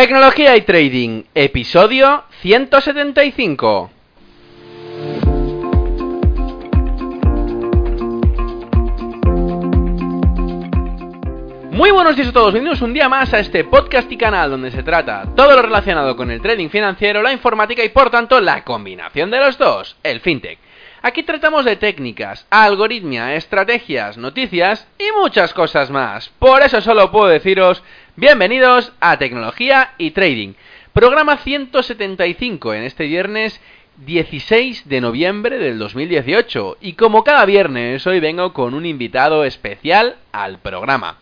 Tecnología y Trading, episodio 175. Muy buenos días a todos, bienvenidos un día más a este podcast y canal donde se trata todo lo relacionado con el trading financiero, la informática y por tanto la combinación de los dos, el fintech. Aquí tratamos de técnicas, algoritmia, estrategias, noticias y muchas cosas más. Por eso solo puedo deciros bienvenidos a Tecnología y Trading. Programa 175 en este viernes 16 de noviembre del 2018 y como cada viernes hoy vengo con un invitado especial al programa.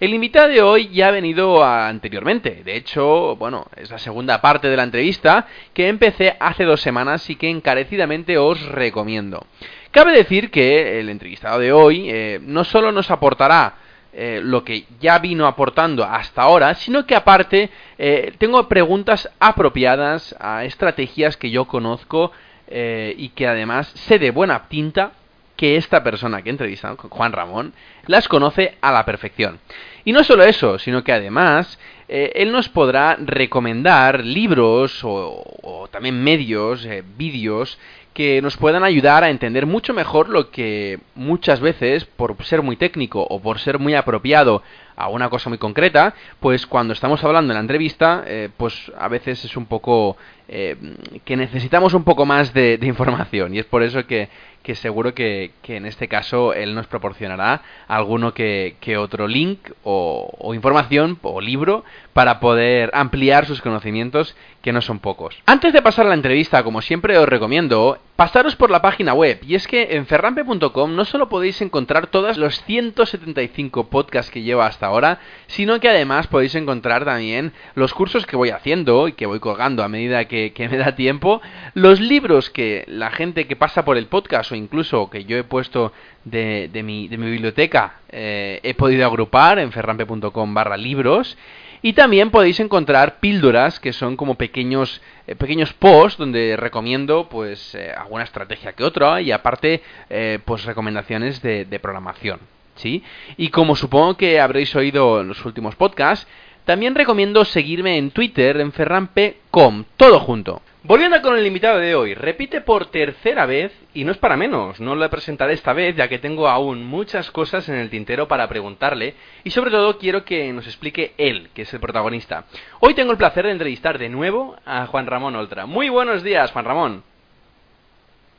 El invitado de hoy ya ha venido anteriormente. De hecho, bueno, es la segunda parte de la entrevista que empecé hace dos semanas y que encarecidamente os recomiendo. Cabe decir que el entrevistado de hoy eh, no solo nos aportará eh, lo que ya vino aportando hasta ahora, sino que aparte eh, tengo preguntas apropiadas a estrategias que yo conozco y que además sé de buena tinta que esta persona que he entrevistado, Juan Ramón, las conoce a la perfección. Y no solo eso, sino que además eh, él nos podrá recomendar libros o, también medios, eh, vídeos que nos puedan ayudar a entender mucho mejor lo que muchas veces, por ser muy técnico o por ser muy apropiado a una cosa muy concreta, pues cuando estamos hablando en la entrevista, eh, pues a veces es un poco que necesitamos un poco más de, información y es por eso que que seguro que, en este caso él nos proporcionará alguno que, otro link o, información o libro para poder ampliar sus conocimientos que no son pocos. Antes de pasar a la entrevista, como siempre os recomiendo, pasaros por la página web. Y es que en ferrampe.com no solo podéis encontrar todos los 175 podcasts que llevo hasta ahora, sino que además podéis encontrar también los cursos que voy haciendo y que voy colgando a medida que, me da tiempo, los libros que la gente que pasa por el podcast o incluso que yo he puesto de, mi, biblioteca eh, he podido agrupar en ferrampe.com barra libros y también podéis encontrar píldoras que son como pequeños, eh, pequeños posts donde recomiendo pues eh, alguna estrategia que otra y aparte eh, pues recomendaciones de, de programación. ¿Sí? Y como supongo que habréis oído en los últimos podcasts, también recomiendo seguirme en Twitter en ferrampe.com, todo junto. Volviendo con el invitado de hoy, repite por tercera vez, y no es para menos, no lo presentaré esta vez ya que tengo aún muchas cosas en el tintero para preguntarle, y sobre todo quiero que nos explique él, que es el protagonista. Hoy tengo el placer de entrevistar de nuevo a Juan Ramón Oltra. Muy buenos días, Juan Ramón.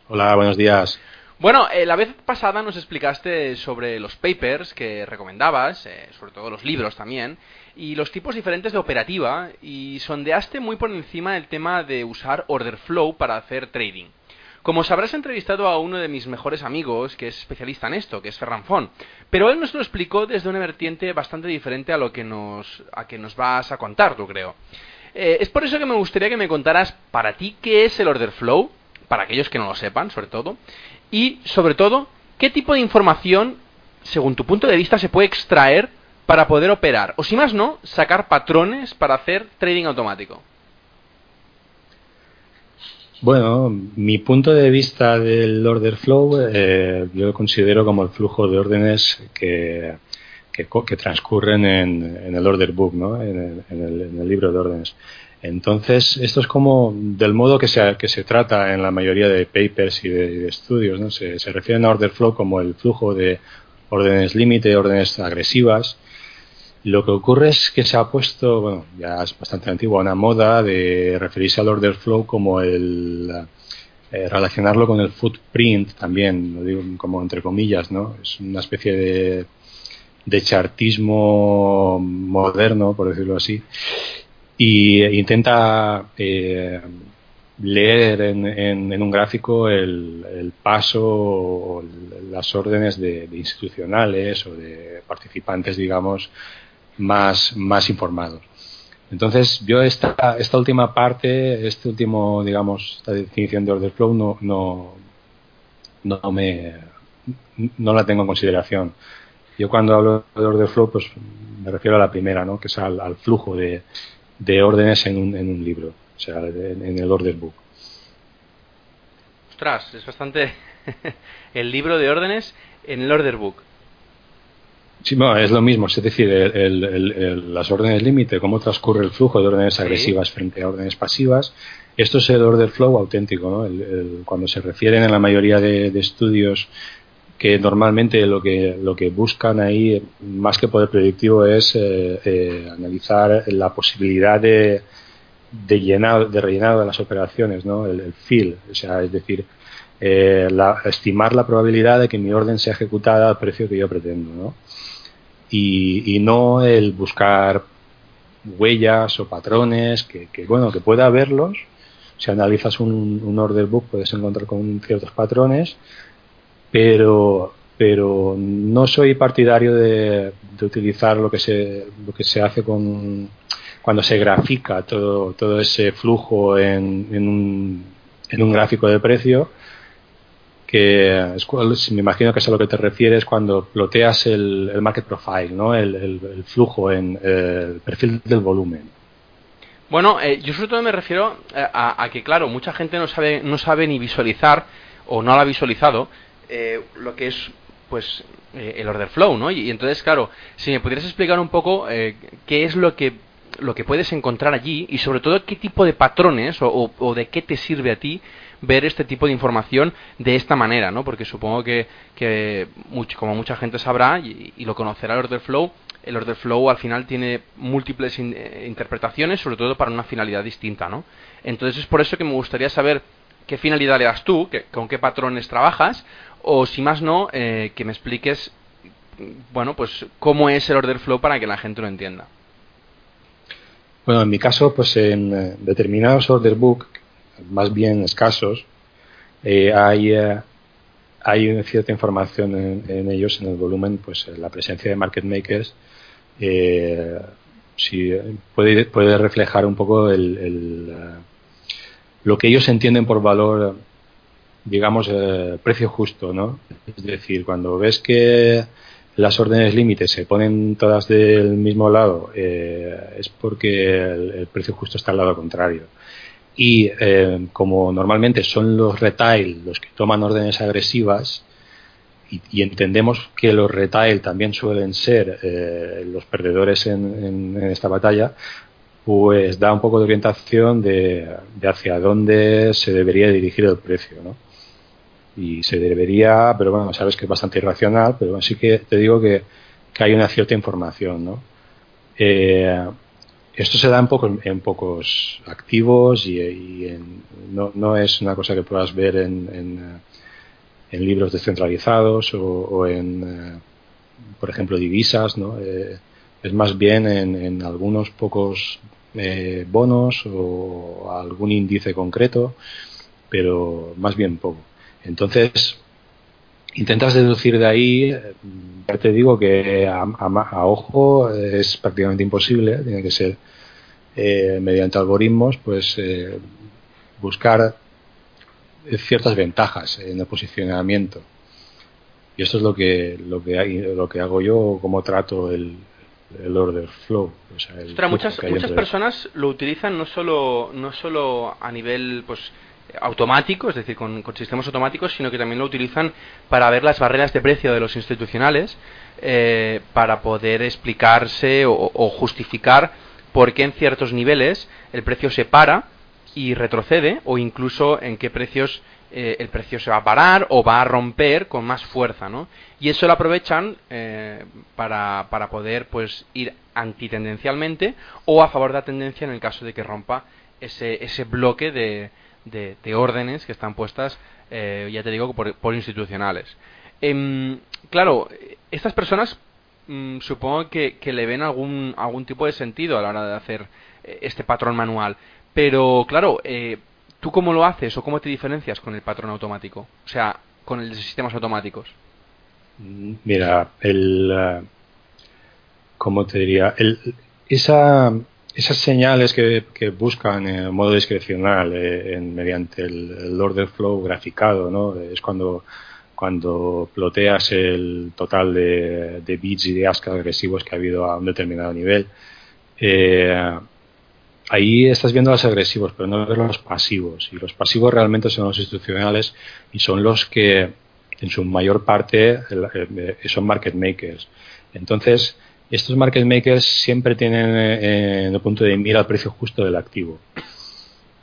Hola, buenos días. Bueno, eh, la vez pasada nos explicaste sobre los papers que recomendabas, eh, sobre todo los libros también, y los tipos diferentes de operativa, y sondeaste muy por encima el tema de usar order flow para hacer trading. Como sabrás, he entrevistado a uno de mis mejores amigos, que es especialista en esto, que es Ferran Fon, pero él nos lo explicó desde una vertiente bastante diferente a lo que nos, a que nos vas a contar, tú creo. Eh, es por eso que me gustaría que me contaras para ti qué es el order flow, para aquellos que no lo sepan, sobre todo, y, sobre todo, qué tipo de información, según tu punto de vista, se puede extraer para poder operar, o si más no, sacar patrones para hacer trading automático. Bueno, mi punto de vista del order flow eh, yo lo considero como el flujo de órdenes que, que, transcurren en, el order book, ¿no? en, el, libro de órdenes. Entonces, esto es como del modo que se, que se trata en la mayoría de papers y de, estudios. Se, se refieren a order flow como el flujo de órdenes límite, órdenes agresivas. Lo que ocurre es que se ha puesto, bueno, ya es bastante antigua, una moda de referirse al order flow como el eh, relacionarlo con el footprint también, lo digo como entre comillas, ¿no? Es una especie de, de chartismo moderno, por decirlo así, y intenta eh, leer en, un gráfico el, paso o las órdenes de, institucionales o de participantes, digamos, más, más informados. Entonces, yo esta, esta última parte, este último, digamos, esta definición de order flow no, no, me, no la tengo en consideración. Yo cuando hablo de order flow, pues me refiero a la primera, ¿no? que es al flujo de, de órdenes en un, en un libro, o sea, en, el order book. Ostras, es bastante el libro de órdenes en el order book. Sí, no, es lo mismo, es decir, las órdenes límite, cómo transcurre el flujo de órdenes agresivas frente a órdenes pasivas. Esto es el order flow auténtico, ¿no? cuando se refieren en la mayoría de, estudios que normalmente lo que, lo que buscan ahí, más que poder predictivo, es eh, eh, analizar la posibilidad de, de, llenar, de rellenado de las operaciones, ¿no? el, fill, o sea, es decir, eh, estimar la probabilidad de que mi orden sea ejecutada al precio que yo pretendo. ¿no? Y, no el buscar huellas o patrones que, bueno que pueda verlos si analizas un, order book puedes encontrar con ciertos patrones pero pero no soy partidario de, utilizar lo que se lo que se hace con cuando se grafica todo todo ese flujo en, en un, en un gráfico de precio que me imagino que es a lo que te refieres cuando ploteas el, market profile, ¿no? El, flujo en el perfil del volumen. Bueno, eh, yo sobre todo me refiero eh, a, que, claro, mucha gente no sabe, no sabe ni visualizar o no lo ha visualizado eh, lo que es pues el order flow, ¿no? Y, entonces, claro, si me pudieras explicar un poco qué es lo que lo que puedes encontrar allí y sobre todo qué tipo de patrones o de qué te sirve a ti ver este tipo de información de esta manera, ¿no? Porque supongo que, que como mucha gente sabrá y, lo conocerá el order flow, el order flow al final tiene múltiples eh, interpretaciones, sobre todo para una finalidad distinta, ¿no? Entonces es por eso que me gustaría saber qué finalidad le das tú, que, con qué patrones trabajas, o si más no, eh, que me expliques, bueno, pues cómo es el order flow para que la gente lo entienda. Bueno, en mi caso, pues en eh, determinados order book más bien escasos, eh, hay, eh, hay cierta información en, ellos, en el volumen, pues la presencia de market makers eh, puede, reflejar un poco el, lo que ellos entienden por valor, digamos, precio justo, ¿no? Es decir, cuando ves que las órdenes límites se ponen todas del mismo lado, es porque el, precio justo está al lado contrario y eh, como normalmente son los retail los que toman órdenes agresivas y, entendemos que los retail también suelen ser eh, los perdedores en, esta batalla, pues da un poco de orientación de, hacia dónde se debería dirigir el precio, ¿no? Y se debería, pero bueno, sabes que es bastante irracional, pero sí que te digo que, que hay una cierta información, ¿no? Eh, esto se da en pocos, en pocos activos y, no, es una cosa que puedas ver en, en, libros descentralizados o, en, eh, por ejemplo, divisas. ¿no? Eh, es más bien en, algunos pocos eh, bonos o algún índice concreto, pero más bien poco. Entonces, intentas deducir de ahí, ya te digo que a, ojo es prácticamente imposible, tiene que ser eh, mediante algoritmos, pues eh, buscar ciertas ventajas en el posicionamiento. Y esto es lo que lo que hay, lo que hago yo, como trato el, el order flow. muchas muchas personas lo utilizan no solo no solo a nivel pues automático, es decir, con, sistemas automáticos, sino que también lo utilizan para ver las barreras de precio de los institucionales, eh, para poder explicarse o, justificar por qué en ciertos niveles el precio se para y retrocede, o incluso en qué precios eh, el precio se va a parar o va a romper con más fuerza, ¿no? Y eso lo aprovechan eh, para, para poder pues ir antitendencialmente o a favor de la tendencia en el caso de que rompa ese, ese bloque de, de, órdenes que están puestas, eh, ya te digo, por, institucionales. Em, claro, estas personas mm, supongo que, le ven algún, algún tipo de sentido a la hora de hacer eh, este patrón manual. Pero claro, eh, ¿tú cómo lo haces o cómo te diferencias con el patrón automático? O sea, con el de sistemas automáticos. Mira, el... ¿Cómo te diría? El, esa esas señales que, buscan en modo discrecional eh, mediante el, order flow graficado, ¿no? Es cuando, cuando ploteas el total de, bits y de ascas agresivos que ha habido a un determinado nivel. Eh, ahí estás viendo los agresivos, pero no ves los pasivos. Y los pasivos realmente son los institucionales y son los que en su mayor parte son market makers. Entonces, estos market makers siempre tienen en el punto de mira el precio justo del activo.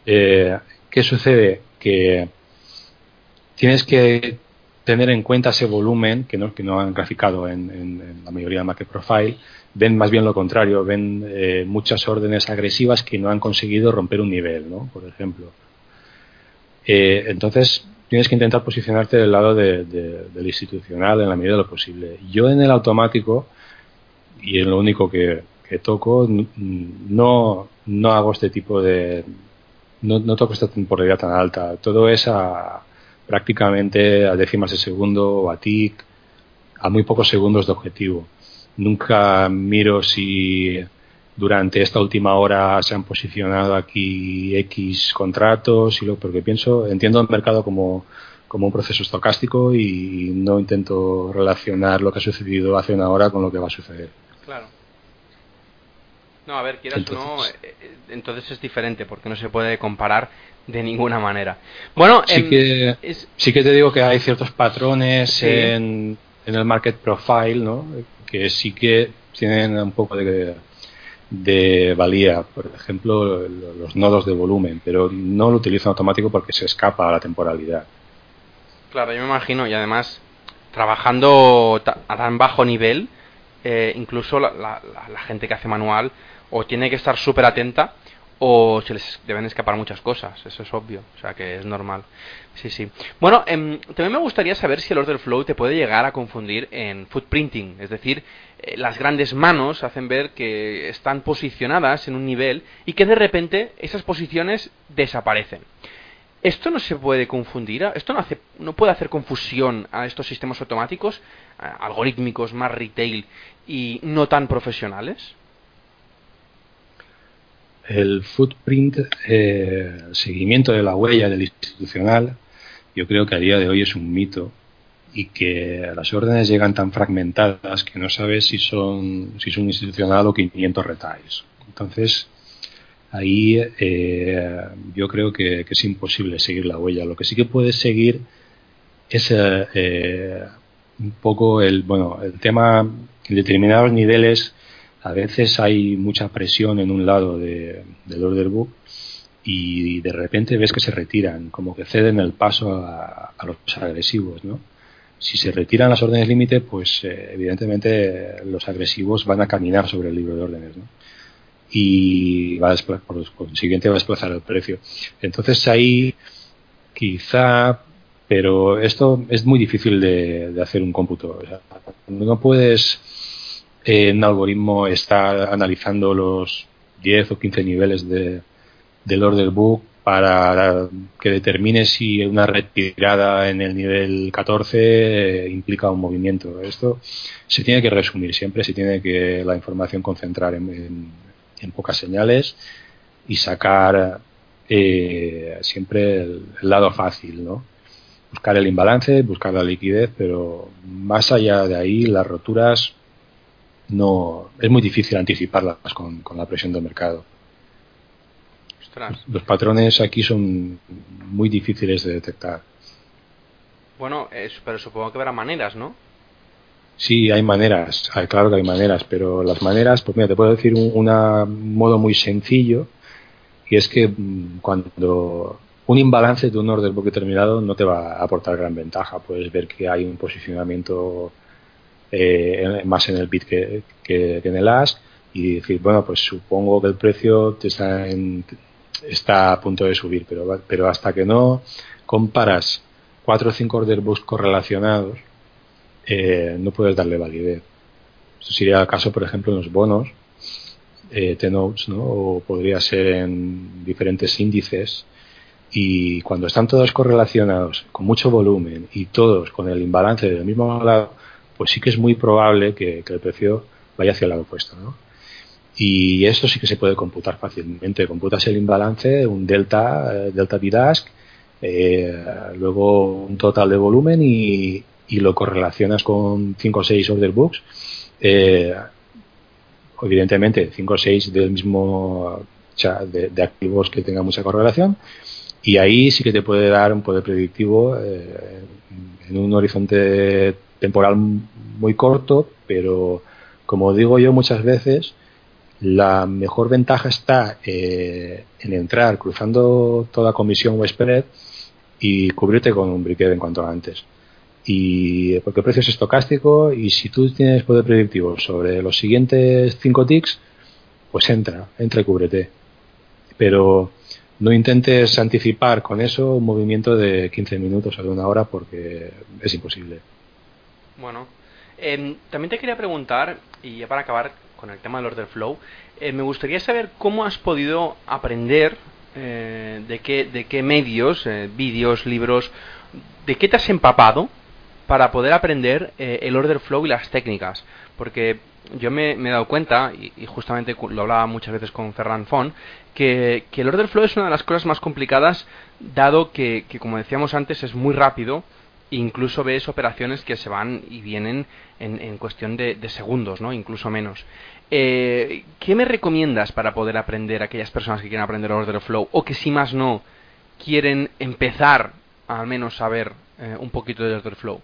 ¿Qué sucede? Que tienes que tener en cuenta ese volumen que no, que no han graficado en, la mayoría de market profile, ven más bien lo contrario, ven eh, muchas órdenes agresivas que no han conseguido romper un nivel, ¿no? por ejemplo. Eh, entonces, tienes que intentar posicionarte del lado del institucional en la medida de lo posible. Yo en el automático, y es lo único que, toco, no, no hago este tipo de... No, no toco esta temporalidad tan alta. Todo es a, prácticamente a décimas de segundo o a TIC, a muy pocos segundos de objetivo. Nunca miro si durante esta última hora se han posicionado aquí X contratos, y lo, porque pienso, entiendo el mercado como, como un proceso estocástico y no intento relacionar lo que ha sucedido hace una hora con lo que va a suceder. Claro. No, a ver, quieras entonces, no, eh, eh, entonces es diferente porque no se puede comparar de ninguna manera. Bueno, sí, em, que, sí que te digo que hay ciertos patrones en, en, el market profile, ¿no? Que sí que tienen un poco de, de valía. Por ejemplo, los nodos de volumen, pero no lo utilizo automático porque se escapa a la temporalidad. Claro, yo me imagino, y además, trabajando a tan bajo nivel, eh, incluso la, la, gente que hace manual o tiene que estar súper atenta o se les deben escapar muchas cosas, eso es obvio, o sea que es normal. Sí, sí. Bueno, em, también me gustaría saber si el order flow te puede llegar a confundir en footprinting, es decir, eh, las grandes manos hacen ver que están posicionadas en un nivel y que de repente esas posiciones desaparecen. ¿Esto no se puede confundir? ¿Esto no, hace, no puede hacer confusión a estos sistemas automáticos, algorítmicos, más retail y no tan profesionales? el footprint, eh, el seguimiento de la huella del institucional, yo creo que a día de hoy es un mito y que las órdenes llegan tan fragmentadas que no sabes si son si son institucional o 500 retiles. Entonces, ahí eh, yo creo que, es imposible seguir la huella. Lo que sí que puedes seguir es eh, un poco el, bueno, el tema en determinados niveles a veces hay mucha presión en un lado de, del order book y de repente ves que se retiran, como que ceden el paso a, los agresivos, ¿no? Si se retiran las órdenes límite, pues eh, evidentemente los agresivos van a caminar sobre el libro de órdenes, ¿no? Y va a por consiguiente va a desplazar el precio. Entonces ahí quizá, pero esto es muy difícil de, hacer un cómputo. no puedes un algoritmo está analizando los 10 o 15 niveles de, del order book para que determine si una retirada en el nivel 14 eh, implica un movimiento. Esto se tiene que resumir siempre, se tiene que la información concentrar en, pocas señales y sacar eh, siempre el, el, lado fácil, ¿no? Buscar el imbalance, buscar la liquidez, pero más allá de ahí, las roturas no es muy difícil anticiparlas con, la presión del mercado. Los patrones aquí son muy difíciles de detectar. Bueno, pero supongo que habrá maneras, ¿no? Sí, hay maneras, claro que hay maneras, pero las maneras, pues mira, te puedo decir un modo muy sencillo, y es que mm, cuando un imbalance de un order book determinado no te va a aportar gran ventaja, puedes ver que hay un posicionamiento eh, más en el bit que, en el ask y decir, bueno, pues supongo que el precio está, está a punto de subir, pero, pero hasta que no comparas cuatro o cinco order books correlacionados, eh, no puedes darle validez. Esto sería el caso, por ejemplo, en los bonos, eh, T-Notes, ¿no? o podría ser en diferentes índices. Y cuando están todos correlacionados, con mucho volumen y todos con el imbalance del mismo lado, pues sí que es muy probable que, el precio vaya hacia el lado opuesto. ¿no? Y esto sí que se puede computar fácilmente. Computas el imbalance, un delta, eh, delta bidask, eh, luego un total de volumen y, lo correlacionas con 5 o 6 order books. Eh, evidentemente, 5 o 6 del mismo de, de, activos que tengan mucha correlación Y ahí sí que te puede dar un poder predictivo eh, en un horizonte temporal muy corto, pero como digo yo muchas veces, la mejor ventaja está eh, en entrar cruzando toda comisión o spread y cubrirte con un briquet en cuanto antes. Y porque el precio es estocástico y si tú tienes poder predictivo sobre los siguientes 5 ticks, pues entra, entra y cúbrete. Pero no intentes anticipar con eso un movimiento de 15 minutos o de una hora porque es imposible. Bueno, em, también te quería preguntar, y ya para acabar con el tema del order flow, eh, me gustaría saber cómo has podido aprender, eh, de, qué, de qué medios, eh, vídeos, libros, de qué te has empapado para poder aprender el order flow y las técnicas. Porque yo me, he dado cuenta, y, justamente lo hablaba muchas veces con Ferran Font, que, el order flow es una de las cosas más complicadas, dado que, como decíamos antes, es muy rápido e incluso ves operaciones que se van y vienen en, cuestión de, segundos, ¿no? incluso menos. Eh, ¿Qué me recomiendas para poder aprender a aquellas personas que quieren aprender order flow o que si más no quieren empezar al menos a ver eh, un poquito de order flow?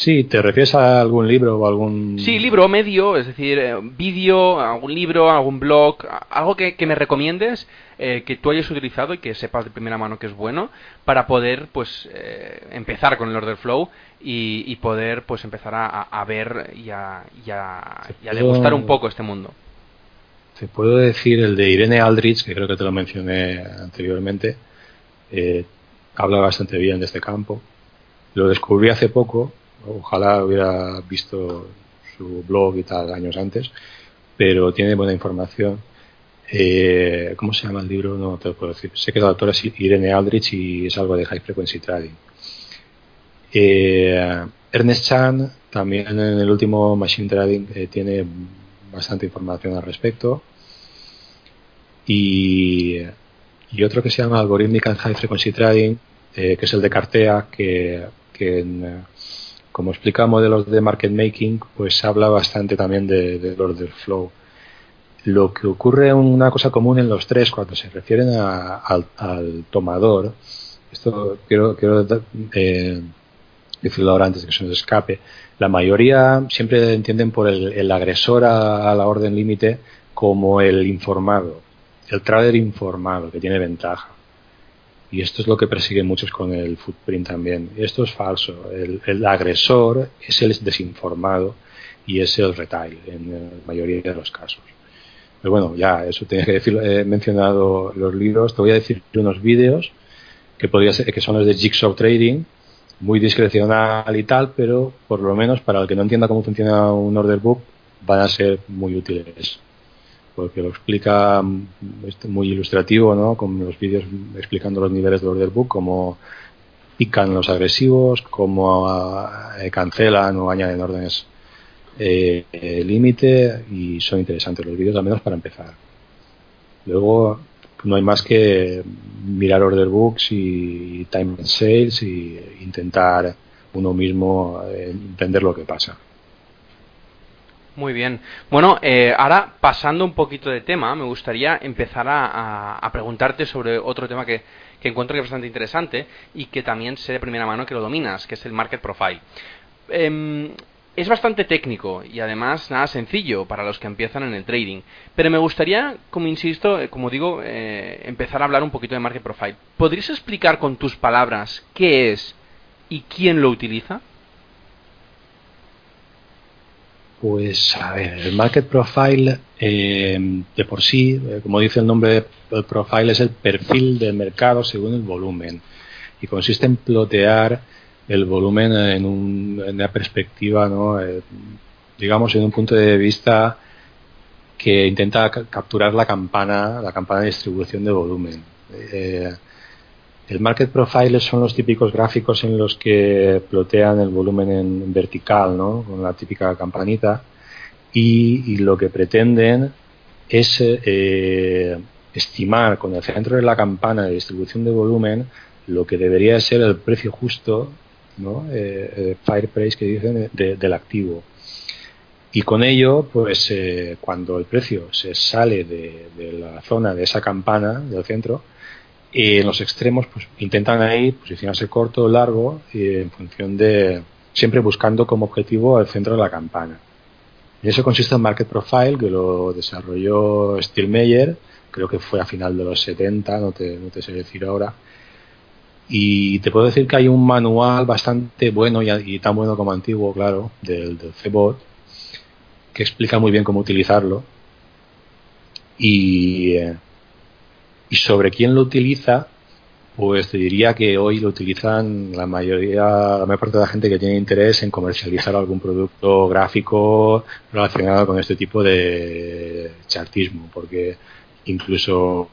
Sí, ¿te refieres a algún libro o algún...? Sí, libro medio, es decir, eh, vídeo, algún libro, algún blog, algo que, me recomiendes, eh, que tú hayas utilizado y que sepas de primera mano que es bueno, para poder, pues, eh, empezar con el order flow y, poder, pues, empezar a, ver y a, degustar un poco este mundo. Te puedo decir el de Irene Aldrich, que creo que te lo mencioné anteriormente, habla bastante bien de este campo. Lo descubrí hace poco Ojalá hubiera visto su blog y tal años antes, pero tiene buena información. Eh, ¿Cómo se llama el libro? No te lo puedo decir. Sé que la autora es Irene Aldrich y es algo de High Frequency Trading. Eh, Ernest Chan, también en el último Machine Trading, eh, tiene bastante información al respecto. Y, y, otro que se llama Algorithmic and High Frequency Trading, que es el de Cartea, que, que en, como explica modelos de market making, pues habla bastante también del de order flow. Lo que ocurre una cosa común en los tres cuando se refieren al, tomador, esto quiero, quiero eh, decirlo ahora antes de que se nos escape, la mayoría siempre entienden por el, agresor a, la orden límite como el informado, el trader informado que tiene ventaja. Y esto es lo que persiguen muchos con el footprint también. Esto es falso. El, agresor es el desinformado y es el retail en la mayoría de los casos. Pero bueno, ya, eso tenía que decir. He mencionado los libros. Te voy a decir unos vídeos que, podría ser, que son los de Jigsaw Trading, muy discrecional y tal, pero por lo menos para el que no entienda cómo funciona un order book, van a ser muy útiles porque lo explica mm, muy ilustrativo, ¿no? Con los vídeos explicando los niveles de order book, cómo pican los agresivos, cómo ah, cancelan o añaden órdenes eh, límite y son interesantes los vídeos, al menos para empezar. Luego no hay más que mirar order books y time sales y intentar uno mismo eh, entender lo que pasa. Muy bien. Bueno, eh, ahora pasando un poquito de tema, me gustaría empezar a, preguntarte sobre otro tema que, encuentro que es bastante interesante y que también sé de primera mano que lo dominas, que es el market profile. Em, es bastante técnico y además nada sencillo para los que empiezan en el trading. Pero me gustaría, como insisto, eh, como digo, eh, empezar a hablar un poquito de market profile. ¿Podrías explicar con tus palabras qué es y quién lo utiliza? Pues a ver, el market profile eh, de por sí, eh, como dice el nombre, el profile es el perfil del mercado según el volumen y consiste en plotear el volumen en, una perspectiva, ¿no? Eh, digamos, en un punto de vista que intenta capturar la campana, la campana de distribución de volumen. El market profile son los típicos gráficos en los que plotean el volumen en vertical, ¿no? Con la típica campanita. Y, lo que pretenden es eh, estimar con el centro de la campana de distribución de volumen lo que debería ser el precio justo, ¿no? Eh, eh, fire price que dicen del activo. Y con ello, pues cuando el precio se sale de, la zona de esa campana del centro, en los extremos pues intentan ahí posicionarse corto o largo en función de siempre buscando como objetivo el centro de la campana. Y eso consiste en Market Profile, que lo desarrolló Stilmeyer, creo que fue a final de los 70, no te, no te sé decir ahora. Y te puedo decir que hay un manual bastante bueno y, tan bueno como antiguo, claro, del, del CBOT, que explica muy bien cómo utilizarlo. Y, eh, y sobre quién lo utiliza, pues te diría que hoy lo utilizan la mayoría, la mayor parte de la gente que tiene interés en comercializar algún producto gráfico relacionado con este tipo de chartismo, porque incluso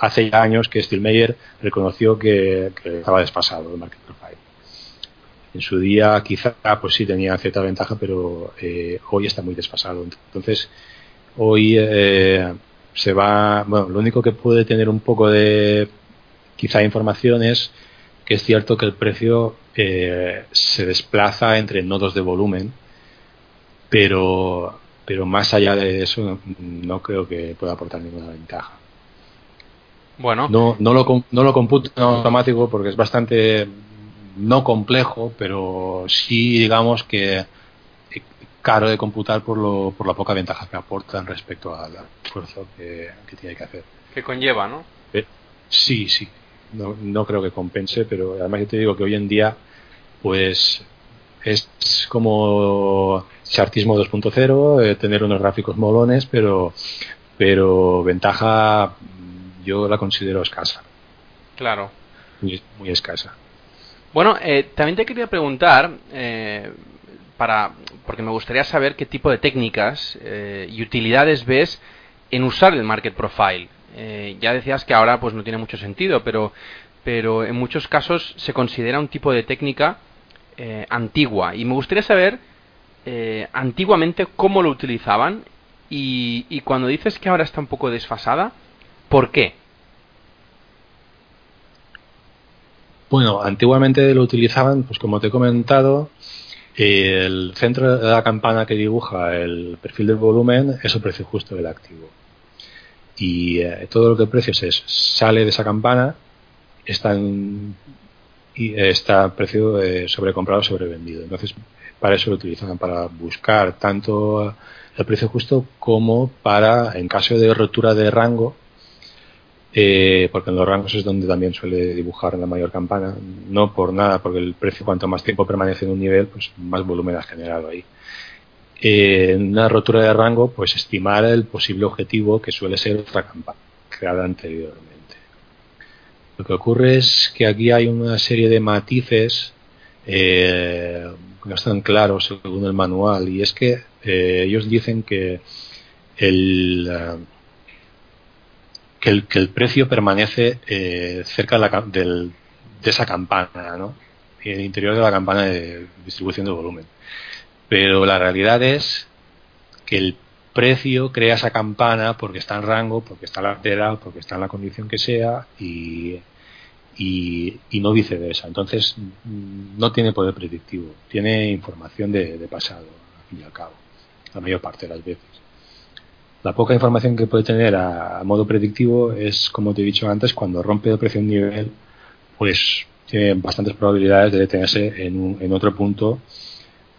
hace ya años que Stilmeyer reconoció que, estaba desfasado el market profile. En su día quizá pues sí tenía cierta ventaja, pero eh, hoy está muy desfasado. Entonces, hoy eh, se va, bueno, lo único que puede tener un poco de quizá información es que es cierto que el precio eh, se desplaza entre nodos de volumen, pero, pero más allá de eso no, creo que pueda aportar ninguna ventaja. Bueno. No, no, lo, no lo computo en automático porque es bastante no complejo, pero sí digamos que caro de computar por, lo, por la poca ventaja que aportan respecto al esfuerzo que, tiene que hacer. Que conlleva, ¿no? Eh, sí, sí. No, no creo que compense, pero además yo te digo que hoy en día, pues es como chartismo 2.0, eh, tener unos gráficos molones, pero, pero ventaja yo la considero escasa. Claro. Muy, muy escasa. Bueno, eh, también te quería preguntar, eh, para, porque me gustaría saber qué tipo de técnicas eh, y utilidades ves en usar el Market Profile. Eh, ya decías que ahora pues no tiene mucho sentido, pero, pero en muchos casos se considera un tipo de técnica eh, antigua. Y me gustaría saber antiguamente cómo lo utilizaban y, y cuando dices que ahora está un poco desfasada, ¿por qué? Bueno, antiguamente lo utilizaban, pues como te he comentado, el centro de la campana que dibuja el perfil del volumen es el precio justo del activo. Y eh, todo lo que el precio es, sale de esa campana está en, y está precio eh, sobrecomprado sobrevendido. Entonces, para eso lo utilizan, para buscar tanto el precio justo como para, en caso de rotura de rango, eh, porque en los rangos es donde también suele dibujar la mayor campana, no por nada, porque el precio cuanto más tiempo permanece en un nivel, pues más volumen ha generado ahí. Eh, en una rotura de rango, pues estimar el posible objetivo que suele ser otra campana creada anteriormente. Lo que ocurre es que aquí hay una serie de matices eh, que no están claros según el manual y es que ellos dicen que el que el, que el precio permanece eh, cerca de, la, de esa campana, ¿no? El interior de la campana de distribución de volumen. Pero la realidad es que el precio crea esa campana porque está en rango, porque está lateral, porque está en la condición que sea y, y, y, no viceversa. Entonces no tiene poder predictivo, tiene información de, de pasado, al fin y al cabo, la mayor parte de las veces la poca información que puede tener a, modo predictivo es, como te he dicho antes, cuando rompe el precio un nivel, pues tiene bastantes probabilidades de detenerse en, en otro punto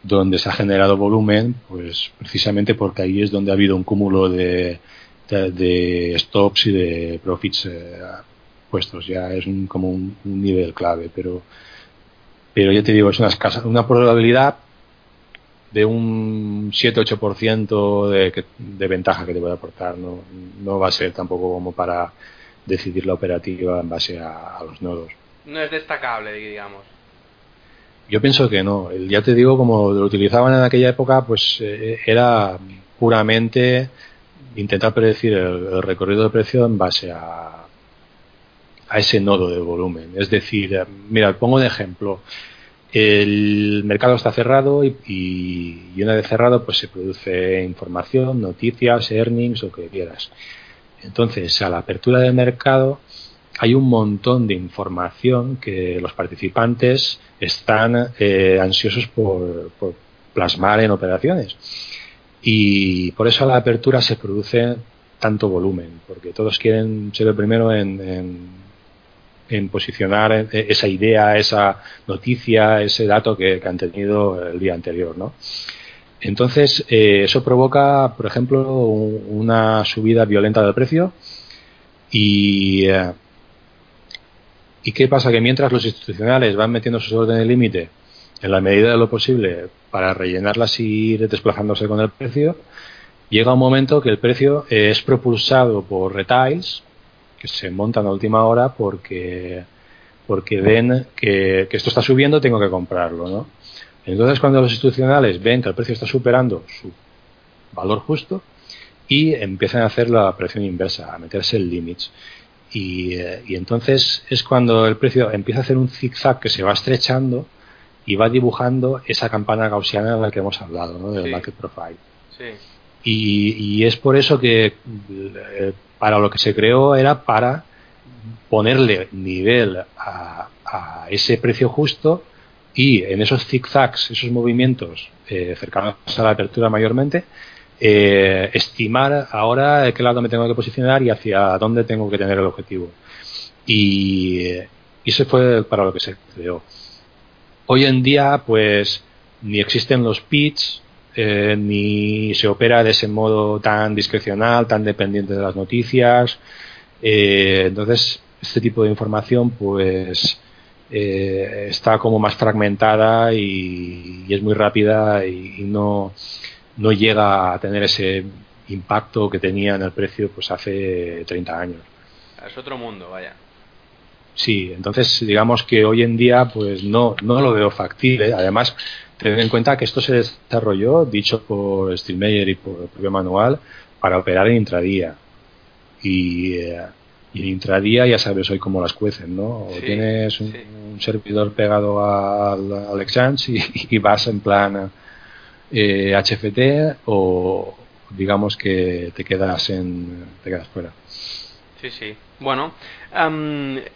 donde se ha generado volumen, pues precisamente porque ahí es donde ha habido un cúmulo de, de, stops y de profits eh, puestos. Ya es como un, nivel clave, pero, pero ya te digo, es una, escasa, una probabilidad de un 7-8% de, de ventaja que te puede aportar. No, no va a ser tampoco como para decidir la operativa en base a, los nodos. No es destacable, digamos. Yo pienso que no. Ya te digo, como lo utilizaban en aquella época, pues eh, era puramente intentar predecir el, recorrido de precio en base a, a ese nodo de volumen. Es decir, mira, pongo un ejemplo el mercado está cerrado y, y, una vez cerrado pues se produce información, noticias, earnings o que quieras. Entonces, a la apertura del mercado hay un montón de información que los participantes están eh, ansiosos por, plasmar en operaciones. Y por eso a la apertura se produce tanto volumen, porque todos quieren ser el primero en, en, posicionar esa idea, esa noticia, ese dato que, han tenido el día anterior, ¿no? Entonces, eh, eso provoca, por ejemplo, una subida violenta del precio y, eh, ¿y qué pasa? Que mientras los institucionales van metiendo sus órdenes límite en la medida de lo posible para rellenarlas y ir desplazándose con el precio, llega un momento que el precio es propulsado por retails que se montan a última hora porque porque ven que, esto está subiendo, tengo que comprarlo, ¿no? Entonces, cuando los institucionales ven que el precio está superando su valor justo y empiezan a hacer la presión inversa, a meterse en límites. Y, eh, y, entonces es cuando el precio empieza a hacer un zigzag que se va estrechando y va dibujando esa campana gaussiana de la que hemos hablado, ¿no? del market profile. Y, es por eso que eh, para lo que se creó era para ponerle nivel a, ese precio justo y en esos zigzags, esos movimientos eh, cercanos a la apertura mayormente, eh, estimar ahora de qué lado me tengo que posicionar y hacia dónde tengo que tener el objetivo. Y, y fue para lo que se creó. Hoy en día, pues, ni existen los pits, eh, ni se opera de ese modo tan discrecional, tan dependiente de las noticias. Eh, entonces, este tipo de información, pues, eh, está como más fragmentada y, es muy rápida y, no, no llega a tener ese impacto que tenía en el precio pues hace 30 años. Es otro mundo, vaya. Sí, entonces digamos que hoy en día pues no, no lo veo factible. Además, ten en cuenta que esto se desarrolló, dicho por Stilmeyer y por el propio manual, para operar en intradía. Y, eh, en intradía ya sabes hoy cómo las cuecen, ¿no? O tienes un, servidor pegado al, exchange y, vas en plan eh, HFT o digamos que te quedas en te quedas fuera. Sí, sí. Bueno,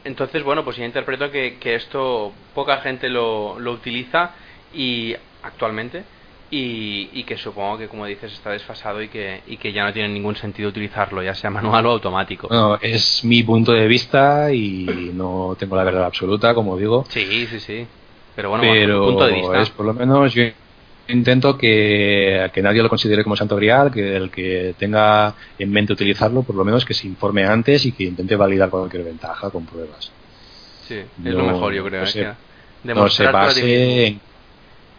entonces, bueno, pues ya interpreto que, que esto poca gente lo, lo utiliza y actualmente y, y, que supongo que, como dices, está desfasado y que, y que ya no tiene ningún sentido utilizarlo, ya sea manual o automático. No, es mi punto de vista y no tengo la verdad absoluta, como digo. Sí, sí, sí. Pero bueno, Pero punto de vista. es por lo menos yo intento que, nadie lo considere como santo grial, que el que tenga en mente utilizarlo, por lo menos que se informe antes y que intente validar cualquier ventaja con pruebas. Sí, es lo mejor, yo creo. No se, no se base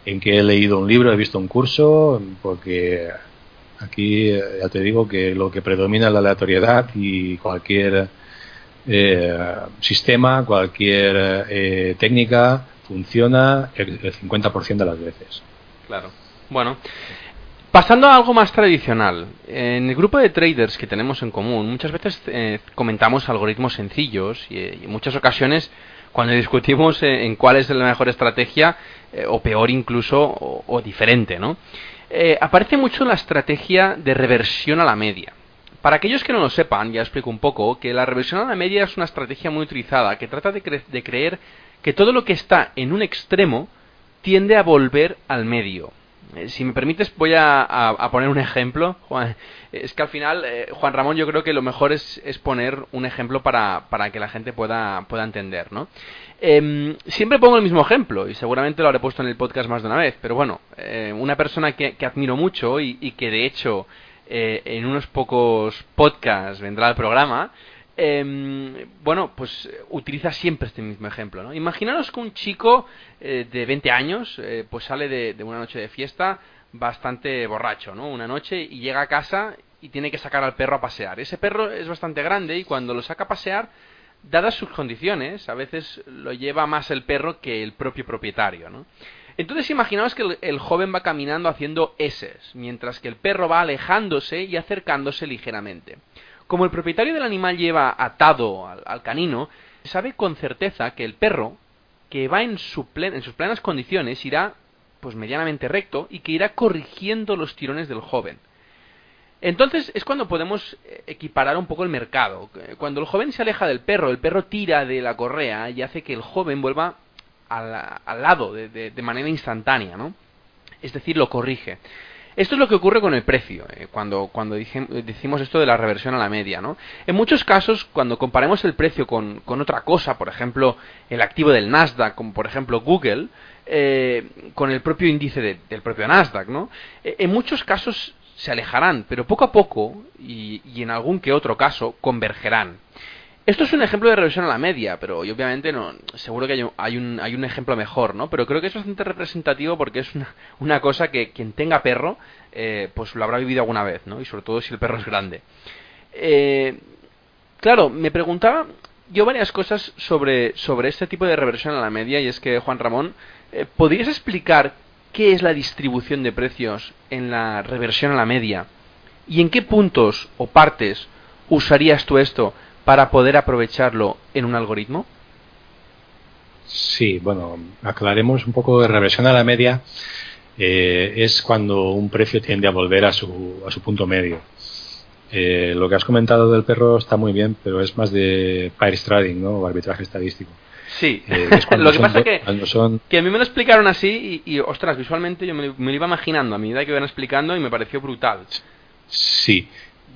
en, que he leído un libro, he visto un curso, porque aquí ya te digo que lo que predomina es la aleatoriedad y cualquier eh, sistema, cualquier eh, técnica funciona el 50% de las veces. Claro. Bueno, pasando a algo más tradicional. En el grupo de traders que tenemos en común, muchas veces eh, comentamos algoritmos sencillos y, en muchas ocasiones cuando discutimos eh, en cuál es la mejor estrategia, eh, o peor incluso, o, diferente, ¿no? aparece mucho la estrategia de reversión a la media. Para aquellos que no lo sepan, ya explico un poco, que la reversión a la media es una estrategia muy utilizada que trata de, de creer que todo lo que está en un extremo tiende a volver al medio. Eh, si me permites, voy a, poner un ejemplo. Juan, es que al final, eh, Juan Ramón, yo creo que lo mejor es, poner un ejemplo para, para, que la gente pueda, pueda entender, ¿no? Em, siempre pongo el mismo ejemplo y seguramente lo habré puesto en el podcast más de una vez, pero bueno, eh, una persona que, admiro mucho y, y, que de hecho en unos pocos podcasts vendrá al programa eh, bueno, pues utiliza siempre este mismo ejemplo. ¿no? Imaginaros que un chico eh, de 20 años eh, pues sale de, una noche de fiesta bastante borracho, ¿no? Una noche y llega a casa y tiene que sacar al perro a pasear. Ese perro es bastante grande y cuando lo saca a pasear, dadas sus condiciones, a veces lo lleva más el perro que el propio propietario, ¿no? Entonces imaginaos que el, joven va caminando haciendo S, mientras que el perro va alejándose y acercándose ligeramente. Como el propietario del animal lleva atado al, canino, sabe con certeza que el perro, que va en, su en sus plenas condiciones, irá pues medianamente recto y que irá corrigiendo los tirones del joven. Entonces es cuando podemos eh, equiparar un poco el mercado. Cuando el joven se aleja del perro, el perro tira de la correa y hace que el joven vuelva al, lado de, de, manera instantánea, ¿no? Es decir, lo corrige. Esto es lo que ocurre con el precio, eh, cuando, cuando decimos esto de la reversión a la media. ¿no? En muchos casos, cuando comparemos el precio con, con otra cosa, por ejemplo, el activo del Nasdaq, como por ejemplo Google, eh, con el propio índice del propio Nasdaq, ¿no? Eh, en muchos casos se alejarán, pero poco a poco, y, y en algún que otro caso, convergerán. Esto es un ejemplo de reversión a la media, pero obviamente no, seguro que hay un, hay un, ejemplo mejor, ¿no? Pero creo que es bastante representativo porque es una, una cosa que quien tenga perro, eh, pues lo habrá vivido alguna vez, ¿no? Y sobre todo si el perro es grande. Eh, claro, me preguntaba yo varias cosas sobre, sobre este tipo de reversión a la media y es que, Juan Ramón, eh, ¿podrías explicar qué es la distribución de precios en la reversión a la media? ¿Y en qué puntos o partes usarías tú esto para poder aprovecharlo en un algoritmo? Sí, bueno, aclaremos un poco de reversión a la media. Eh, es cuando un precio tiende a volver a su, a su punto medio. Eh, lo que has comentado del perro está muy bien, pero es más de pair trading, ¿no? O arbitraje estadístico. Sí, eh, lo que pasa que, que a mí me lo explicaron así y, ostras, visualmente yo me, lo iba imaginando a medida que iban explicando y me pareció brutal. Sí,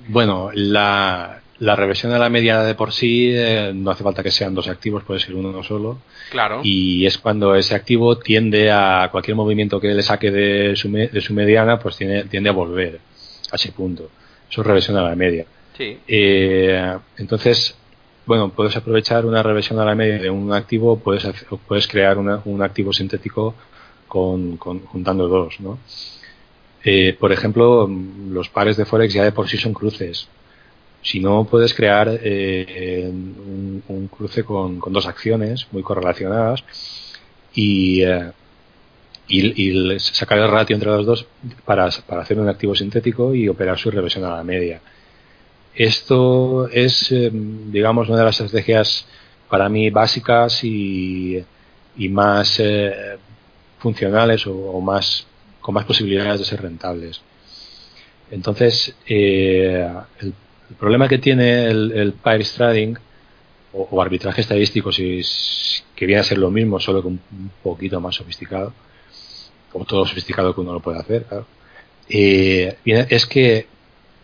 bueno, la, la reversión de la media de por sí eh, no hace falta que sean dos activos, puede ser uno solo. Claro. Y es cuando ese activo tiende a cualquier movimiento que le saque de su, de su mediana, pues tiende, tiende a volver a ese punto. Eso es reversión a la media. Sí. Eh, entonces, bueno, puedes aprovechar una reversión a la media de un activo, puedes, puedes crear un activo sintético con, juntando dos, ¿no? Eh, por ejemplo, los pares de Forex ya de por sí son cruces. Si no, puedes crear eh, un, cruce con, dos acciones muy correlacionadas y, eh, y, sacar el ratio entre los dos para, para, hacer un activo sintético y operar su reversión a la media. Esto es, eh, digamos, una de las estrategias para mí básicas y, y más funcionales o, más con más posibilidades de ser rentables. Entonces, eh, el el problema que tiene el, el trading o, arbitraje estadístico, si, que viene a ser lo mismo, solo que un, poquito más sofisticado, o todo sofisticado que uno lo puede hacer, claro, eh, es que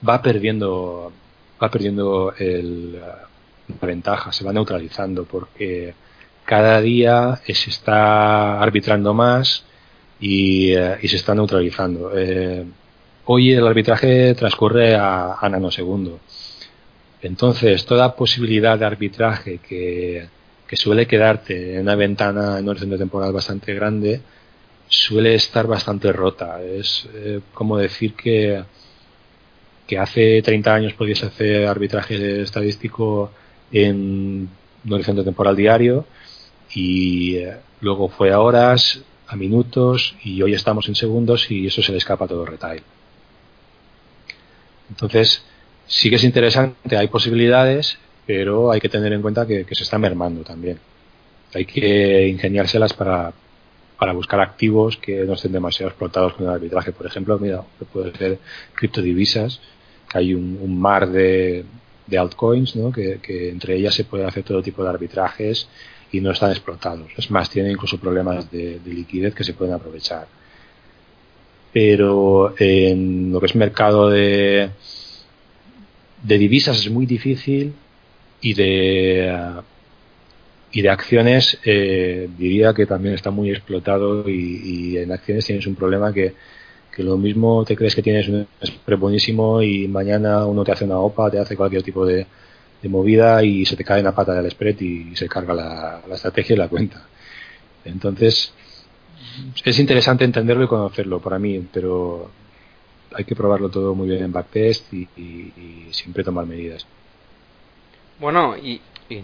va perdiendo, va perdiendo el, la ventaja, se va neutralizando, porque cada día se está arbitrando más y, eh, se está neutralizando. Eh, hoy el arbitraje transcurre a, a nanosegundo. Entonces, toda posibilidad de arbitraje que, suele quedarte en una ventana en un horizonte temporal bastante grande suele estar bastante rota. Es eh, como decir que, hace 30 años podías hacer arbitraje estadístico en un horizonte temporal diario y eh, luego fue a horas, a minutos y hoy estamos en segundos y eso se le escapa a todo retail. Entonces, sí que es interesante, hay posibilidades, pero hay que tener en cuenta que, se está mermando también. Hay que ingeniárselas para, para buscar activos que no estén demasiado explotados con el arbitraje. Por ejemplo, mira, puede ser criptodivisas, hay un, mar de, de altcoins, ¿no? que, entre ellas se puede hacer todo tipo de arbitrajes y no están explotados. Es más, tienen incluso problemas de liquidez que se pueden aprovechar. Pero en lo que es mercado de, de divisas es muy difícil y de y de acciones eh, diría que también está muy explotado y, en acciones tienes un problema que, que, lo mismo te crees que tienes un spread buenísimo y mañana uno te hace una OPA, te hace cualquier tipo de, movida y se te cae una pata del spread y se carga la, la estrategia y la cuenta. Entonces, es interesante entenderlo y conocerlo para mí, pero hay que probarlo todo muy bien en backtest y, siempre tomar medidas. Bueno, y,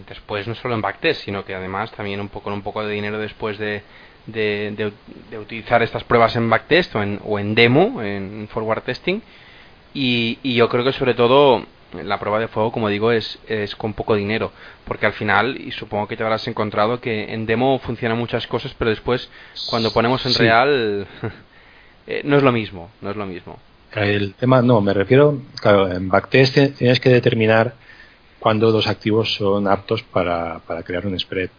después no solo en backtest, sino que además también un poco un poco de dinero después de, de, utilizar estas pruebas en backtest o en, o en demo, en forward testing. Y, y yo creo que sobre todo la prueba de fuego, como digo, es, es con poco dinero, porque al final, y supongo que te habrás encontrado que en demo funcionan muchas cosas, pero después cuando ponemos en real eh, no es lo mismo, no es lo mismo. El tema, no, me refiero, claro, en backtest tienes que determinar cuándo dos activos son aptos para, crear un spread.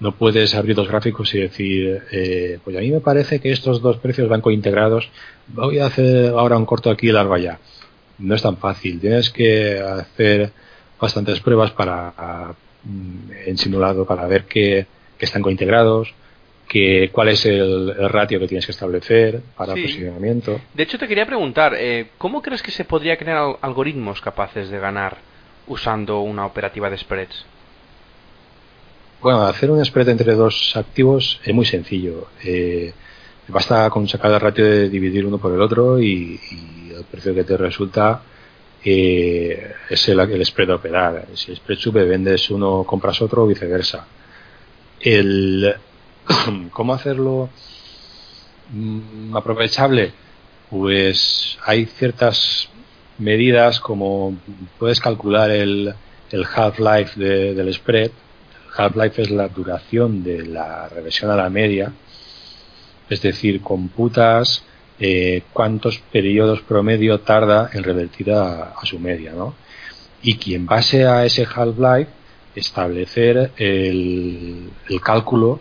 no puedes abrir dos gráficos y decir, eh, pues a mí me parece que estos dos precios van cointegrados, voy a hacer ahora un corto aquí y largo allá. No es tan fácil, tienes que hacer bastantes pruebas para mm, en simulado para ver que, están cointegrados, que, cuál es el, ratio que tienes que establecer para posicionamiento. De hecho, te quería preguntar, eh, ¿cómo crees que se podría crear algoritmos capaces de ganar usando una operativa de spreads? Bueno, hacer un spread entre dos activos es muy sencillo. Eh, basta con sacar el ratio de dividir uno por el otro y, el precio que te resulta eh, es el, spread a operar. Si el spread sube, vendes uno, compras otro o viceversa. El, ¿Cómo hacerlo mm, aprovechable? Pues hay ciertas medidas como puedes calcular el, el half-life del spread half-life es la duración de la regresión a la media, es decir, computas eh, cuántos periodos promedio tarda en revertir a, su media, ¿no? Y quien base a ese half-life establecer el, cálculo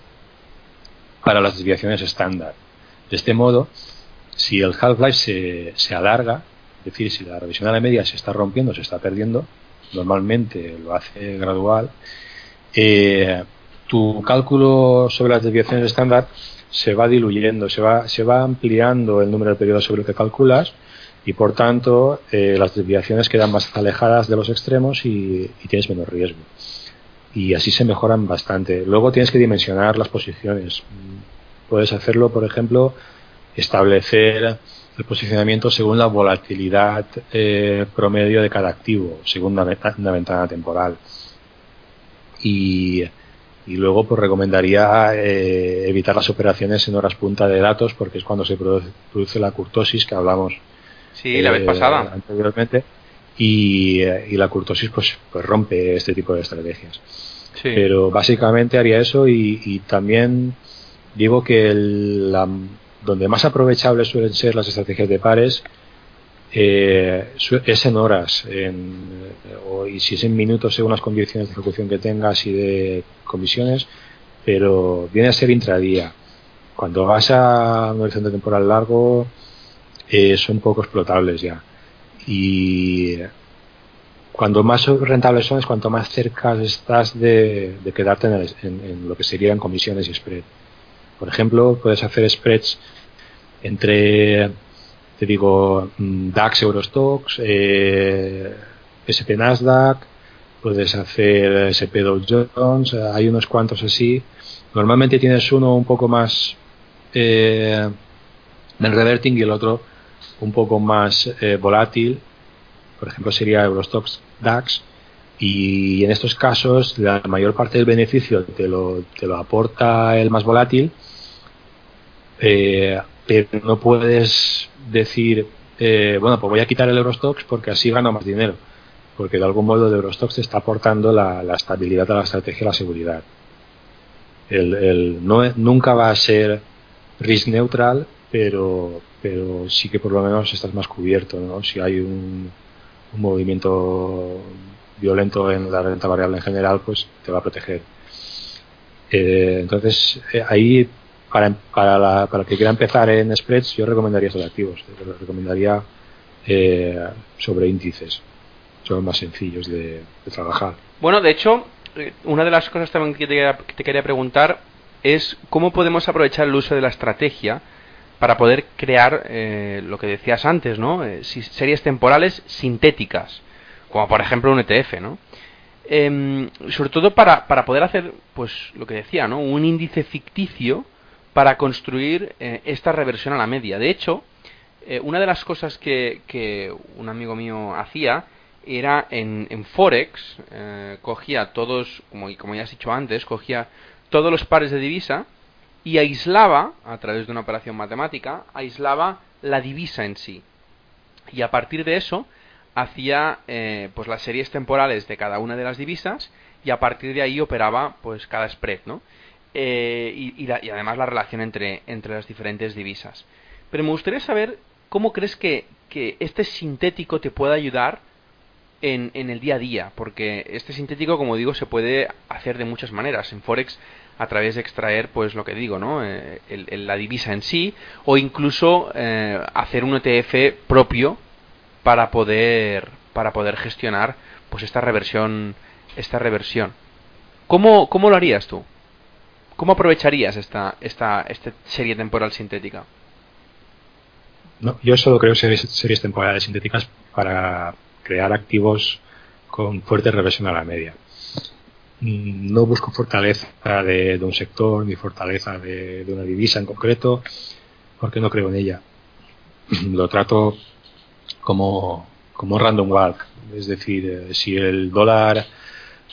para las desviaciones estándar. De este modo, si el half-life se, se alarga, es decir, si la revisión a la media se está rompiendo, se está perdiendo, normalmente lo hace gradual, eh, tu cálculo sobre las desviaciones estándar se va diluyendo, se va, se va ampliando el número de periodos sobre el que calculas y por tanto eh, las desviaciones quedan más alejadas de los extremos y, tienes menos riesgo. Y así se mejoran bastante. Luego tienes que dimensionar las posiciones. Puedes hacerlo, por ejemplo, establecer el posicionamiento según la volatilidad eh, promedio de cada activo, según una ventana temporal y, luego pues recomendaría eh, evitar las operaciones en horas punta de datos porque es cuando se produce, la curtosis que hablamos sí, la vez pasada. anteriormente y, la curtosis pues, pues rompe este tipo de estrategias. Pero básicamente haría eso y, también digo que la, donde más aprovechables suelen ser las estrategias de pares eh, es en horas en, o, y si es en minutos según las condiciones de ejecución que tengas y de comisiones pero viene a ser intradía. Cuando vas a un horizonte temporal largo eh, son poco explotables ya. Y cuando más rentables son es cuanto más cerca estás de, quedarte en, en, lo que serían comisiones y spread por ejemplo puedes hacer spreads entre te digo mm, DAX Eurostox, eh, SP Nasdaq, puedes hacer SP Dow Jones, hay unos cuantos así. Normalmente tienes uno un poco más eh, del reverting y el otro un poco más eh, volátil. Por ejemplo, sería Eurostox DAX. Y en estos casos, la mayor parte del beneficio te lo, te lo aporta el más volátil. Eh, pero no puedes decir, eh, bueno, pues voy a quitar el Eurostox porque así gano más dinero, porque de algún modo el Eurostox te está aportando la, estabilidad a la estrategia y la seguridad. El, no, nunca va a ser risk neutral, pero, pero sí que por lo menos estás más cubierto, ¿no? Si hay un, movimiento violento en la renta variable en general, pues te va a proteger. Eh, entonces, eh, ahí para, para, la, para el que quiera empezar en spreads, yo recomendaría estos activos. recomendaría eh, sobre índices. Son más sencillos de, trabajar. Bueno, de hecho, una de las cosas también que te, quería preguntar es cómo podemos aprovechar el uso de la estrategia para poder crear eh, lo que decías antes, ¿no? series temporales sintéticas, como por ejemplo un ETF, ¿no? Em, sobre todo para, para poder hacer, pues lo que decía, ¿no? Un índice ficticio para construir eh, esta reversión a la media. De hecho, eh, una de las cosas que, un amigo mío hacía era en, Forex, eh, cogía todos, como, como ya has dicho antes, cogía todos los pares de divisa y aislaba, a través de una operación matemática, aislaba la divisa en sí. Y a partir de eso, hacía pues las series temporales de cada una de las divisas y a partir de ahí operaba pues cada spread, ¿no? Eh, y, además la relación entre, entre las diferentes divisas. Pero me gustaría saber cómo crees que, que este sintético te puede ayudar en, en, el día a día, porque este sintético, como digo, se puede hacer de muchas maneras. En Forex, a través de extraer, pues lo que digo, ¿no? Eh, la divisa en sí, o incluso eh, hacer un ETF propio para poder, para poder gestionar, pues esta reversión, esta reversión. ¿Cómo, cómo lo harías tú? ¿Cómo aprovecharías esta, esta, esta serie temporal sintética? No, yo solo creo series, series temporales sintéticas para crear activos con fuerte reversión a la media. Mm, no busco fortaleza de, un sector ni fortaleza de, una divisa en concreto porque no creo en ella. Lo trato como, como random walk. Es decir, eh, si el dólar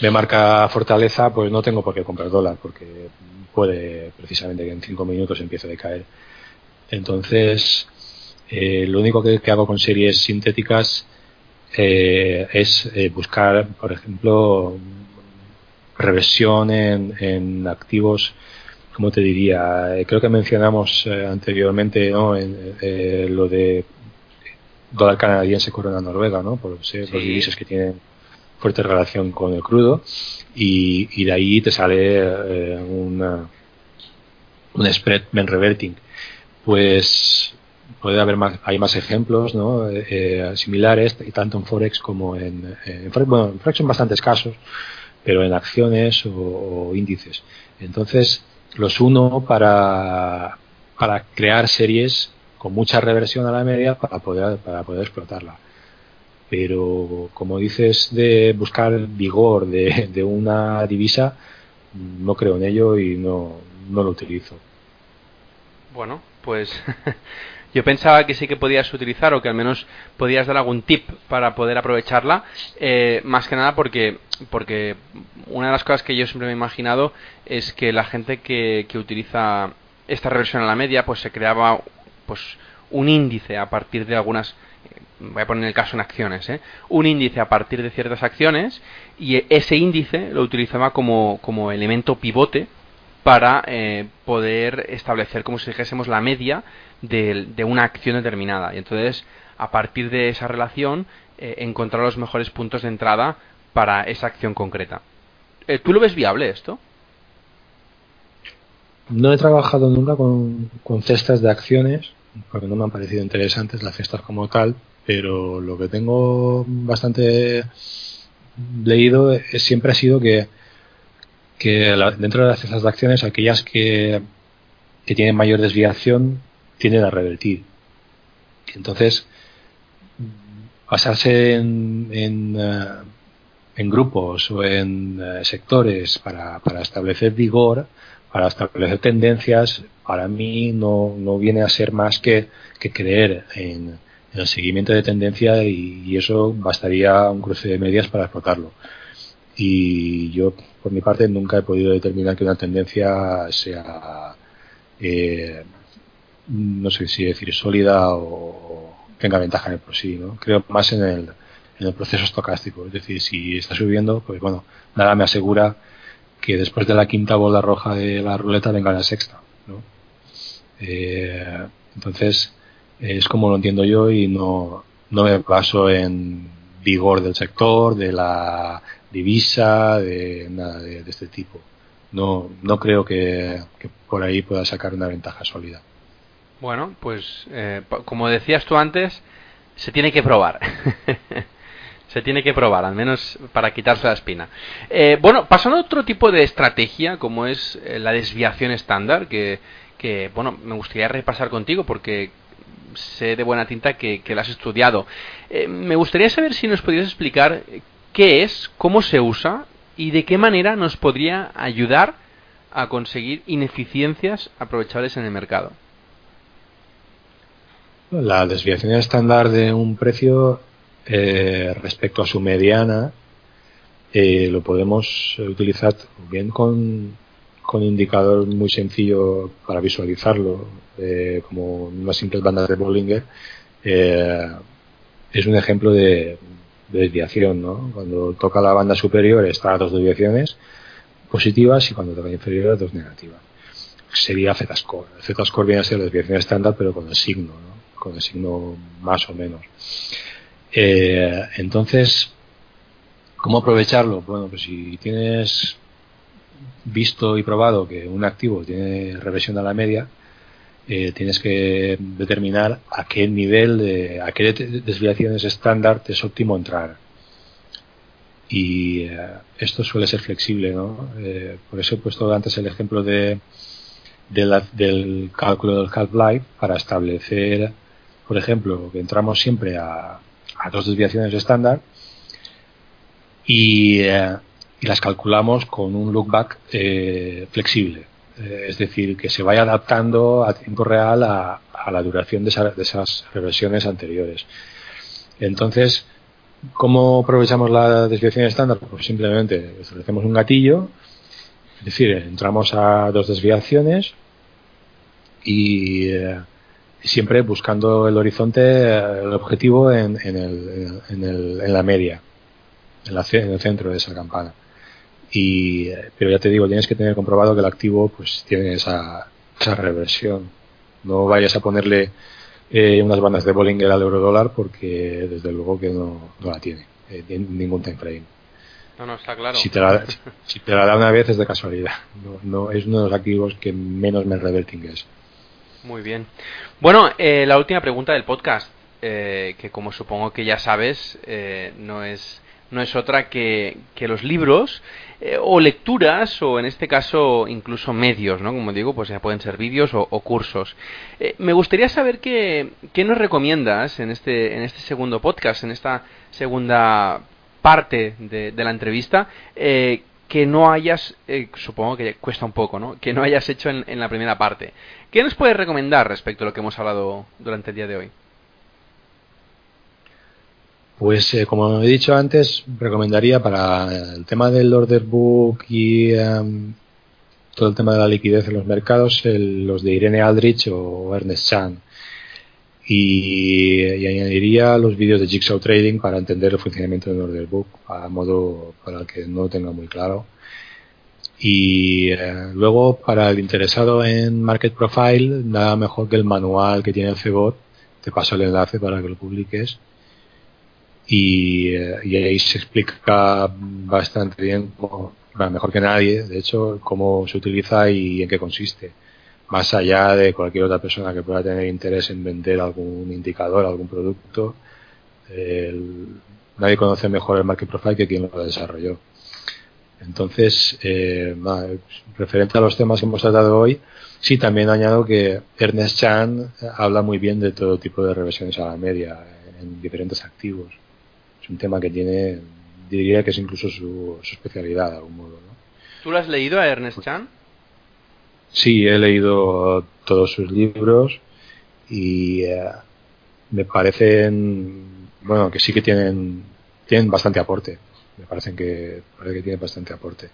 me marca fortaleza, pues no tengo por qué comprar dólar porque puede precisamente que en cinco minutos empiece a decaer. Entonces, eh, lo único que, hago con series sintéticas eh, es eh, buscar, por ejemplo, reversión en, en activos, como te diría, creo que mencionamos anteriormente ¿no? en, lo de dólar canadiense corona noruega, ¿no? por ser los divisas que tienen fuerte relación con el crudo y, y de ahí te sale una, un spread ben reverting. Pues puede haber más, hay más ejemplos ¿no? Eh, eh, similares, tanto en Forex como en, en, bueno, en Forex son bastantes casos, pero en acciones o, índices. Entonces, los uno para, para crear series con mucha reversión a la media para poder, para poder explotarla. Pero, como dices, de buscar vigor de, de una divisa, no creo en ello y no, no lo utilizo. Bueno, pues Yo pensaba que sí que podías utilizar o que al menos podías dar algún tip para poder aprovecharla, eh, más que nada porque, porque una de las cosas que yo siempre me he imaginado es que la gente que, que utiliza esta reversión a la media, pues se creaba pues un índice a partir de algunas voy a poner el caso en acciones, ¿eh? un índice a partir de ciertas acciones y ese índice lo utilizaba como, como elemento pivote para eh, poder establecer, como si dijésemos, la media de, una acción determinada. Y entonces, a partir de esa relación, eh, encontrar los mejores puntos de entrada para esa acción concreta. Eh, ¿Tú lo ves viable esto? No he trabajado nunca con, cestas de acciones, porque no me han parecido interesantes las cestas como tal, pero lo que tengo bastante leído siempre ha sido que que dentro de las cestas de acciones, aquellas que, que tienen mayor desviación tienden a revertir. Entonces, basarse en, en, eh, en grupos o en eh, sectores para, para, establecer vigor, para establecer tendencias, para mí no, no viene a ser más que, que creer en, el seguimiento de tendencia y, y, eso bastaría un cruce de medias para explotarlo y yo por mi parte nunca he podido determinar que una tendencia sea eh, no sé si decir sólida o tenga ventaja en el por sí ¿no? creo más en el, en el proceso estocástico es decir si está subiendo pues bueno nada me asegura que después de la quinta bola roja de la ruleta venga la sexta ¿no? Eh, entonces es como lo entiendo yo y no, no me baso en vigor del sector, de la divisa, de nada de, este tipo. No, no creo que, por ahí pueda sacar una ventaja sólida. Bueno, pues eh, como decías tú antes, se tiene que probar. se tiene que probar, al menos para quitarse la espina. Eh, bueno, pasando a otro tipo de estrategia, como es eh, la desviación estándar, que, bueno, me gustaría repasar contigo porque sé de buena tinta que, la has estudiado. me gustaría saber si nos podrías explicar qué es, cómo se usa y de qué manera nos podría ayudar a conseguir ineficiencias aprovechables en el mercado. La desviación estándar de un precio eh, respecto a su mediana eh, lo podemos utilizar bien con, con indicador muy sencillo para visualizarlo, eh, como unas simples bandas de Bollinger. es un ejemplo de, de desviación, ¿no? Cuando toca la banda superior está a dos desviaciones positivas y cuando toca la inferior dos negativas. Sería Z-score. Z-score viene a ser la desviación estándar pero con el signo, ¿no? Con el signo más o menos. Eh, entonces, ¿Cómo aprovecharlo? Bueno, pues si tienes visto y probado que un activo tiene reversión a la media, eh, tienes que determinar a qué nivel, de, a qué desviaciones estándar es óptimo entrar. Y eh, esto suele ser flexible, ¿no? Eh, por eso he puesto antes el ejemplo de, del cálculo del half-life para establecer, por ejemplo, que entramos siempre a, a dos desviaciones estándar y, eh, y, las calculamos con un lookback eh, flexible. Eh, es decir, que se vaya adaptando a tiempo real a, la duración de, de, esas reversiones anteriores. Entonces, ¿cómo aprovechamos la desviación estándar? Pues simplemente establecemos un gatillo, es decir, entramos a dos desviaciones y siempre buscando el horizonte, el objetivo en, en, el, en, el, en la media, en, la, en, el centro de esa campana. Y, pero ya te digo, tienes que tener comprobado que el activo pues tiene esa, esa reversión. No vayas a ponerle eh, unas bandas de Bollinger al euro dólar porque desde luego que no, no la tiene, eh, ningún time frame. No, no, está claro. Si te, la, si te la da una vez es de casualidad. No, no, es uno de los activos que menos me reverting es. Muy bien. Bueno, eh, la última pregunta del podcast, eh, que como supongo que ya sabes, eh, no es no es otra que, que los libros eh, o lecturas o en este caso incluso medios, ¿no? Como digo, pues ya pueden ser vídeos o, cursos. Eh, me gustaría saber qué, qué nos recomiendas en este en este segundo podcast, en esta segunda parte de, de la entrevista. Eh, que no hayas, eh, supongo que cuesta un poco, ¿no? Que no hayas hecho en, en, la primera parte. ¿Qué nos puedes recomendar respecto a lo que hemos hablado durante el día de hoy? Pues eh, como he dicho antes, recomendaría para el tema del order book y um, todo el tema de la liquidez en los mercados, el, los de Irene Aldrich o Ernest Chan. Y, añadiría los vídeos de Jigsaw Trading para entender el funcionamiento del order book a modo para el que no lo tenga muy claro. Y eh, luego para el interesado en Market Profile, nada mejor que el manual que tiene el CBOT. Te paso el enlace para que lo publiques. Y, eh, y ahí se explica bastante bien, como, mejor que nadie, de hecho, cómo se utiliza y en qué consiste más allá de cualquier otra persona que pueda tener interés en vender algún indicador, algún producto. El, nadie conoce mejor el market profile que quien lo desarrolló. Entonces, eh, referente a los temas que hemos tratado hoy, sí también añado que Ernest Chan habla muy bien de todo tipo de reversiones a la media en diferentes activos. Es un tema que tiene, diría que es incluso su, su especialidad de algún modo. ¿no? ¿Tú lo has leído a Ernest Chan? Sí, he leído todos sus libros y eh, me parecen, bueno, que sí que tienen, tienen bastante aporte. Me parecen que, parece que tienen bastante aporte.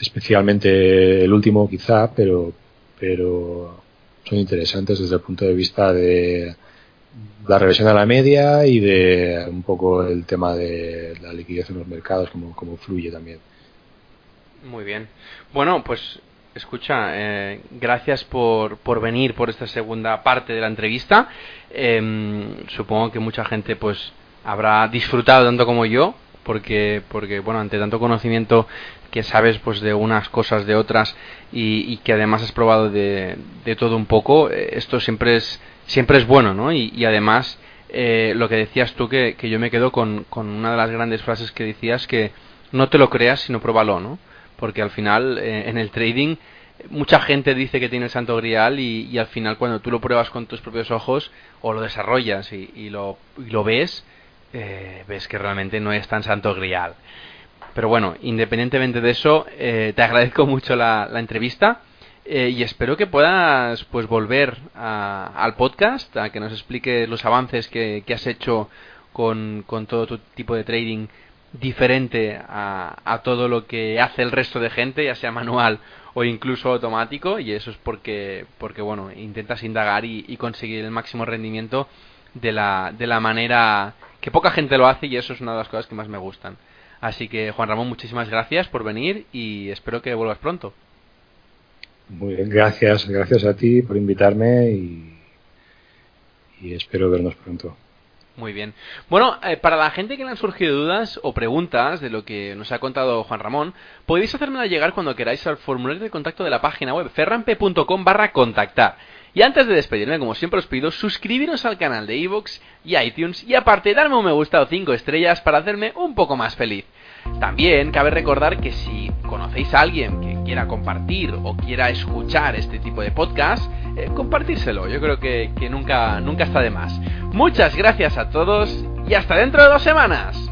Especialmente el último quizá, pero, pero son interesantes desde el punto de vista de la reversión a la media y de un poco el tema de la liquidez en los mercados, como, como fluye también. Muy bien. Bueno, pues escucha, eh, gracias por, por, venir por esta segunda parte de la entrevista. Eh, supongo que mucha gente pues habrá disfrutado tanto como yo, porque, porque bueno, ante tanto conocimiento que sabes pues de unas cosas, de otras, y, que además has probado de, de, todo un poco, eh, esto siempre es, siempre es bueno, ¿no? Y, y además, eh, lo que decías tú, que, que yo me quedo con, con una de las grandes frases que decías, que no te lo creas, sino pruébalo, ¿no? Porque al final eh, en el trading mucha gente dice que tiene el santo grial y, al final cuando tú lo pruebas con tus propios ojos o lo desarrollas y, y, lo, y lo, ves, eh, ves que realmente no es tan santo grial. Pero bueno, independientemente de eso, eh, te agradezco mucho la, la entrevista eh, y espero que puedas pues volver a, al podcast, a que nos expliques los avances que, que has hecho con, con todo tu tipo de trading diferente a, a, todo lo que hace el resto de gente, ya sea manual o incluso automático, y eso es porque, porque bueno, intentas indagar y, y conseguir el máximo rendimiento de la, de la manera que poca gente lo hace y eso es una de las cosas que más me gustan. Así que Juan Ramón, muchísimas gracias por venir y espero que vuelvas pronto. Muy bien, gracias, gracias a ti por invitarme y, y espero vernos pronto. Muy bien. Bueno, eh, para la gente que le han surgido dudas o preguntas de lo que nos ha contado Juan Ramón, podéis hacérmela llegar cuando queráis al formulario de contacto de la página web ferrampe.com barra contactar. Y antes de despedirme, como siempre os pido, suscribiros al canal de Evox y iTunes y aparte darme un me gusta o 5 estrellas para hacerme un poco más feliz. También cabe recordar que si conocéis a alguien que quiera compartir o quiera escuchar este tipo de podcast, eh, compartírselo. Yo creo que, que nunca, nunca está de más. Muchas gracias a todos y hasta dentro de dos semanas.